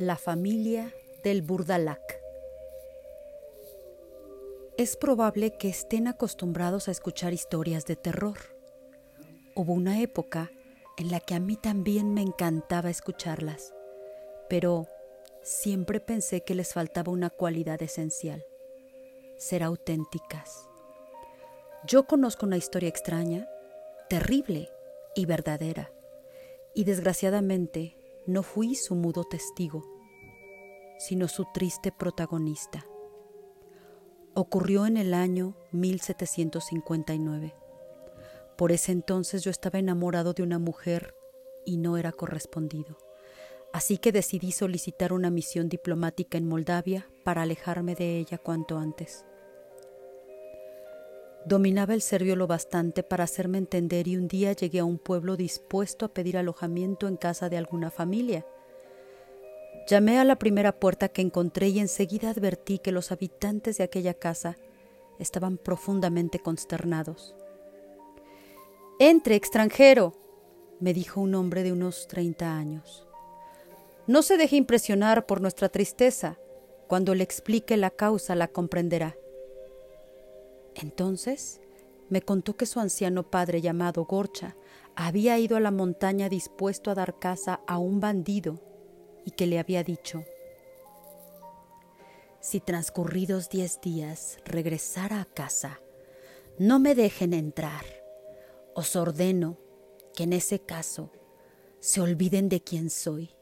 La familia del Burdalac. Es probable que estén acostumbrados a escuchar historias de terror. Hubo una época en la que a mí también me encantaba escucharlas, pero siempre pensé que les faltaba una cualidad esencial, ser auténticas. Yo conozco una historia extraña, terrible y verdadera, y desgraciadamente no fui su mudo testigo, sino su triste protagonista. Ocurrió en el año 1759. Por ese entonces yo estaba enamorado de una mujer y no era correspondido. Así que decidí solicitar una misión diplomática en Moldavia para alejarme de ella cuanto antes. Dominaba el serbio lo bastante para hacerme entender y un día llegué a un pueblo dispuesto a pedir alojamiento en casa de alguna familia. Llamé a la primera puerta que encontré y enseguida advertí que los habitantes de aquella casa estaban profundamente consternados. Entre, extranjero, me dijo un hombre de unos treinta años. No se deje impresionar por nuestra tristeza. Cuando le explique la causa la comprenderá. Entonces me contó que su anciano padre llamado Gorcha había ido a la montaña dispuesto a dar caza a un bandido y que le había dicho, si transcurridos diez días regresara a casa, no me dejen entrar. Os ordeno que en ese caso se olviden de quién soy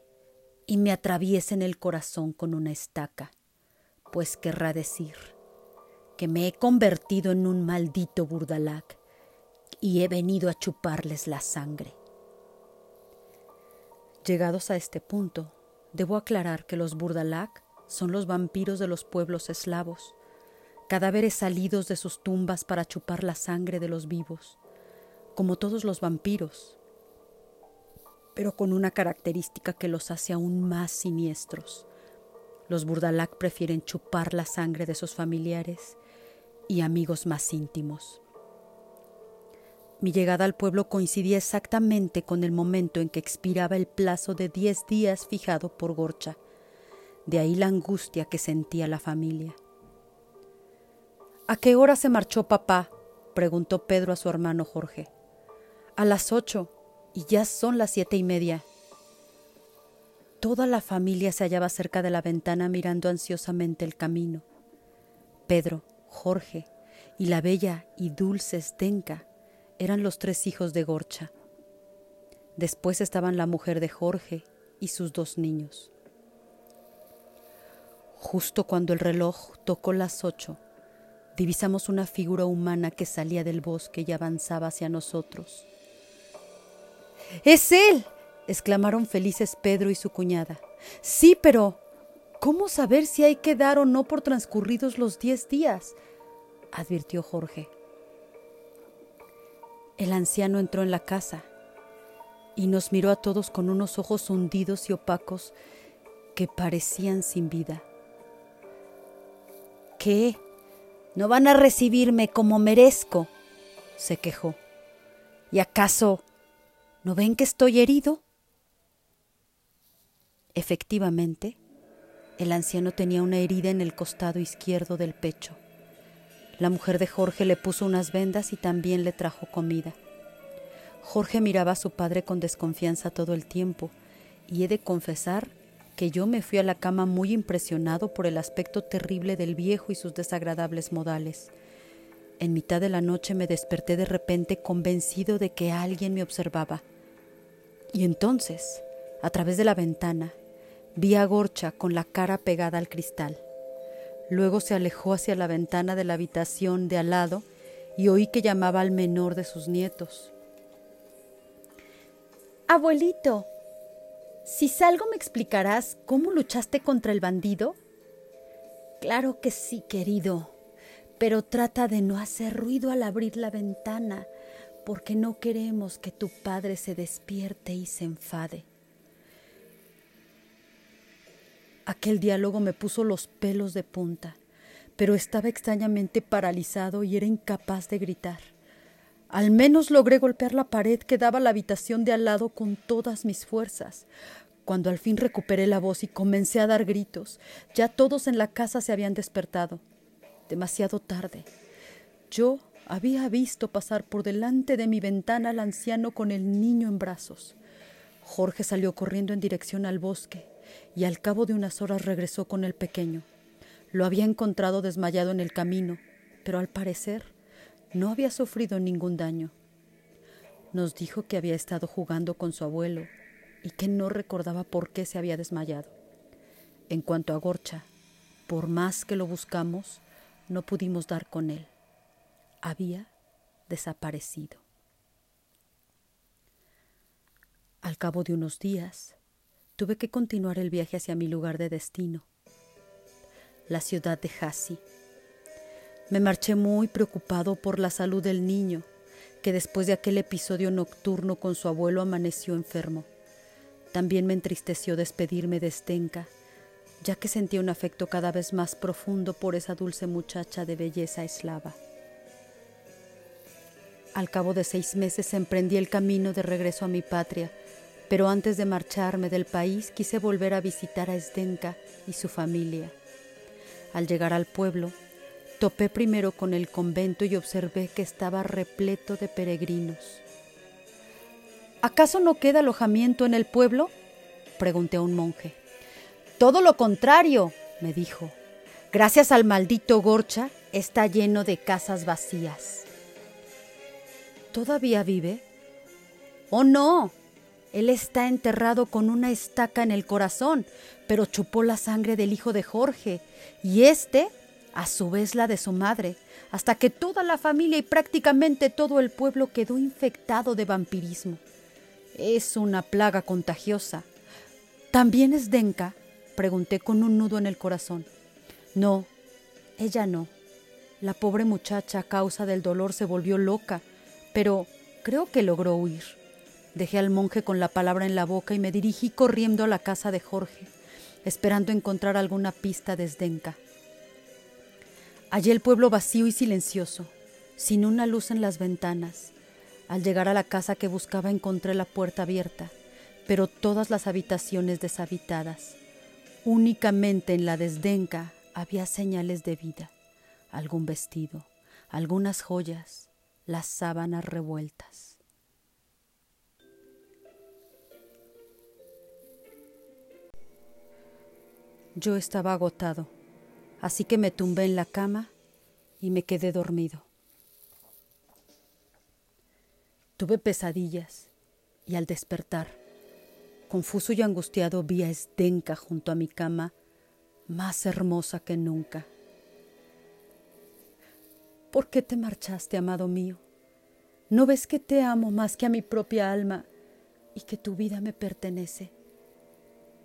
y me atraviesen el corazón con una estaca, pues querrá decir que me he convertido en un maldito burdalac y he venido a chuparles la sangre. Llegados a este punto, debo aclarar que los burdalac son los vampiros de los pueblos eslavos, cadáveres salidos de sus tumbas para chupar la sangre de los vivos, como todos los vampiros, pero con una característica que los hace aún más siniestros. Los burdalac prefieren chupar la sangre de sus familiares y amigos más íntimos. Mi llegada al pueblo coincidía exactamente con el momento en que expiraba el plazo de diez días fijado por Gorcha. De ahí la angustia que sentía la familia. ¿A qué hora se marchó papá? preguntó Pedro a su hermano Jorge. A las ocho, y ya son las siete y media. Toda la familia se hallaba cerca de la ventana mirando ansiosamente el camino. Pedro, Jorge y la bella y dulce Stenka eran los tres hijos de Gorcha. Después estaban la mujer de Jorge y sus dos niños. Justo cuando el reloj tocó las ocho, divisamos una figura humana que salía del bosque y avanzaba hacia nosotros. ¡Es él! exclamaron felices Pedro y su cuñada. Sí, pero ¿cómo saber si hay que dar o no por transcurridos los diez días? advirtió Jorge. El anciano entró en la casa y nos miró a todos con unos ojos hundidos y opacos que parecían sin vida. ¿Qué? ¿No van a recibirme como merezco? se quejó. ¿Y acaso no ven que estoy herido? Efectivamente, el anciano tenía una herida en el costado izquierdo del pecho. La mujer de Jorge le puso unas vendas y también le trajo comida. Jorge miraba a su padre con desconfianza todo el tiempo, y he de confesar que yo me fui a la cama muy impresionado por el aspecto terrible del viejo y sus desagradables modales. En mitad de la noche me desperté de repente convencido de que alguien me observaba. Y entonces, a través de la ventana, vi a Gorcha con la cara pegada al cristal. Luego se alejó hacia la ventana de la habitación de al lado y oí que llamaba al menor de sus nietos. Abuelito, si salgo me explicarás cómo luchaste contra el bandido. Claro que sí, querido, pero trata de no hacer ruido al abrir la ventana, porque no queremos que tu padre se despierte y se enfade. Aquel diálogo me puso los pelos de punta, pero estaba extrañamente paralizado y era incapaz de gritar. Al menos logré golpear la pared que daba la habitación de al lado con todas mis fuerzas. Cuando al fin recuperé la voz y comencé a dar gritos, ya todos en la casa se habían despertado. Demasiado tarde. Yo había visto pasar por delante de mi ventana al anciano con el niño en brazos. Jorge salió corriendo en dirección al bosque y al cabo de unas horas regresó con el pequeño. Lo había encontrado desmayado en el camino, pero al parecer no había sufrido ningún daño. Nos dijo que había estado jugando con su abuelo y que no recordaba por qué se había desmayado. En cuanto a Gorcha, por más que lo buscamos, no pudimos dar con él. Había desaparecido. Al cabo de unos días, tuve que continuar el viaje hacia mi lugar de destino, la ciudad de Hassi. Me marché muy preocupado por la salud del niño, que después de aquel episodio nocturno con su abuelo amaneció enfermo. También me entristeció despedirme de Stenka, ya que sentía un afecto cada vez más profundo por esa dulce muchacha de belleza eslava. Al cabo de seis meses emprendí el camino de regreso a mi patria, pero antes de marcharme del país quise volver a visitar a Zdenka y su familia. Al llegar al pueblo, topé primero con el convento y observé que estaba repleto de peregrinos. ¿Acaso no queda alojamiento en el pueblo? pregunté a un monje. Todo lo contrario, me dijo. Gracias al maldito Gorcha, está lleno de casas vacías. ¿Todavía vive? Oh, no. Él está enterrado con una estaca en el corazón, pero chupó la sangre del hijo de Jorge, y éste, a su vez, la de su madre, hasta que toda la familia y prácticamente todo el pueblo quedó infectado de vampirismo. Es una plaga contagiosa. ¿También es Denka? Pregunté con un nudo en el corazón. No, ella no. La pobre muchacha a causa del dolor se volvió loca, pero creo que logró huir. Dejé al monje con la palabra en la boca y me dirigí corriendo a la casa de Jorge, esperando encontrar alguna pista de Zdenka. Hallé el pueblo vacío y silencioso, sin una luz en las ventanas, al llegar a la casa que buscaba encontré la puerta abierta, pero todas las habitaciones deshabitadas. Únicamente en la desdenca había señales de vida, algún vestido, algunas joyas, las sábanas revueltas. Yo estaba agotado, así que me tumbé en la cama y me quedé dormido. Tuve pesadillas y al despertar, confuso y angustiado, vi a Esdenka junto a mi cama, más hermosa que nunca. ¿Por qué te marchaste, amado mío? ¿No ves que te amo más que a mi propia alma y que tu vida me pertenece?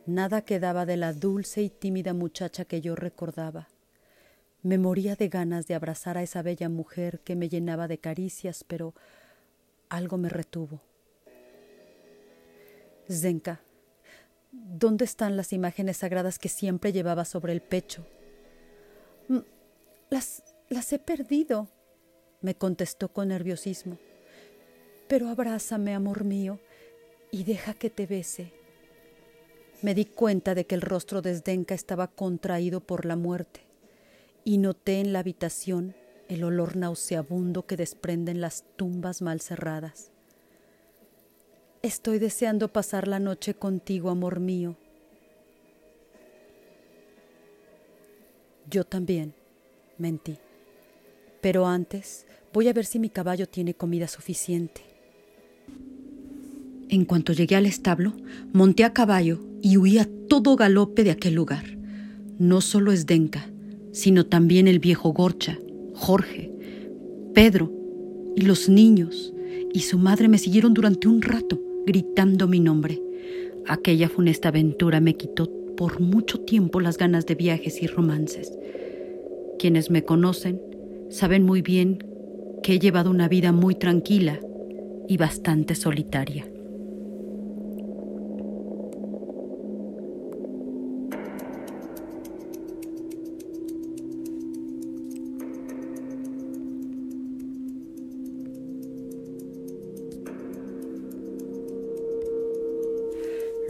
Nada quedaba de la dulce y tímida muchacha que yo recordaba. Me moría de ganas de abrazar a esa bella mujer que me llenaba de caricias, pero algo me retuvo. Zenka, ¿dónde están las imágenes sagradas que siempre llevaba sobre el pecho? Mm, las, las he perdido, me contestó con nerviosismo. Pero abrázame, amor mío, y deja que te bese. Me di cuenta de que el rostro de Zdenka estaba contraído por la muerte, y noté en la habitación el olor nauseabundo que desprenden las tumbas mal cerradas. Estoy deseando pasar la noche contigo, amor mío. Yo también, mentí. Pero antes voy a ver si mi caballo tiene comida suficiente. En cuanto llegué al establo, monté a caballo y huí a todo galope de aquel lugar. No solo es Denka, sino también el viejo Gorcha, Jorge, Pedro y los niños y su madre me siguieron durante un rato gritando mi nombre. Aquella funesta aventura me quitó por mucho tiempo las ganas de viajes y romances. Quienes me conocen saben muy bien que he llevado una vida muy tranquila y bastante solitaria.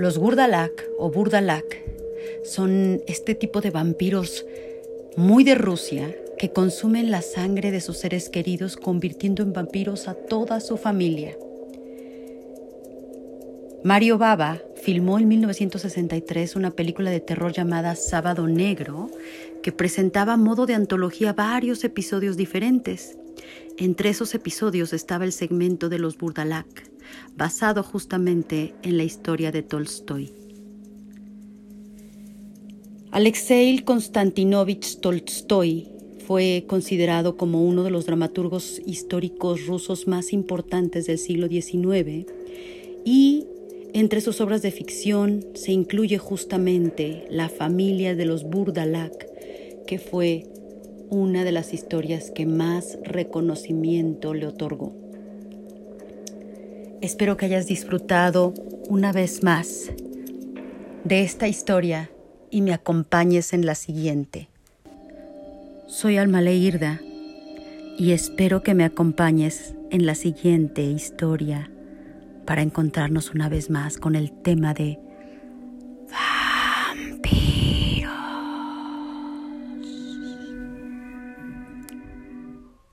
Los Gurdalak o Burdalak son este tipo de vampiros muy de Rusia que consumen la sangre de sus seres queridos convirtiendo en vampiros a toda su familia. Mario Baba filmó en 1963 una película de terror llamada Sábado Negro que presentaba a modo de antología varios episodios diferentes. Entre esos episodios estaba el segmento de los Burdalak, basado justamente en la historia de Tolstoy. Alexei Konstantinovich Tolstoy fue considerado como uno de los dramaturgos históricos rusos más importantes del siglo XIX y entre sus obras de ficción se incluye justamente La familia de los Burdalak, que fue una de las historias que más reconocimiento le otorgó. Espero que hayas disfrutado una vez más de esta historia y me acompañes en la siguiente. Soy Alma Leirda y espero que me acompañes en la siguiente historia para encontrarnos una vez más con el tema de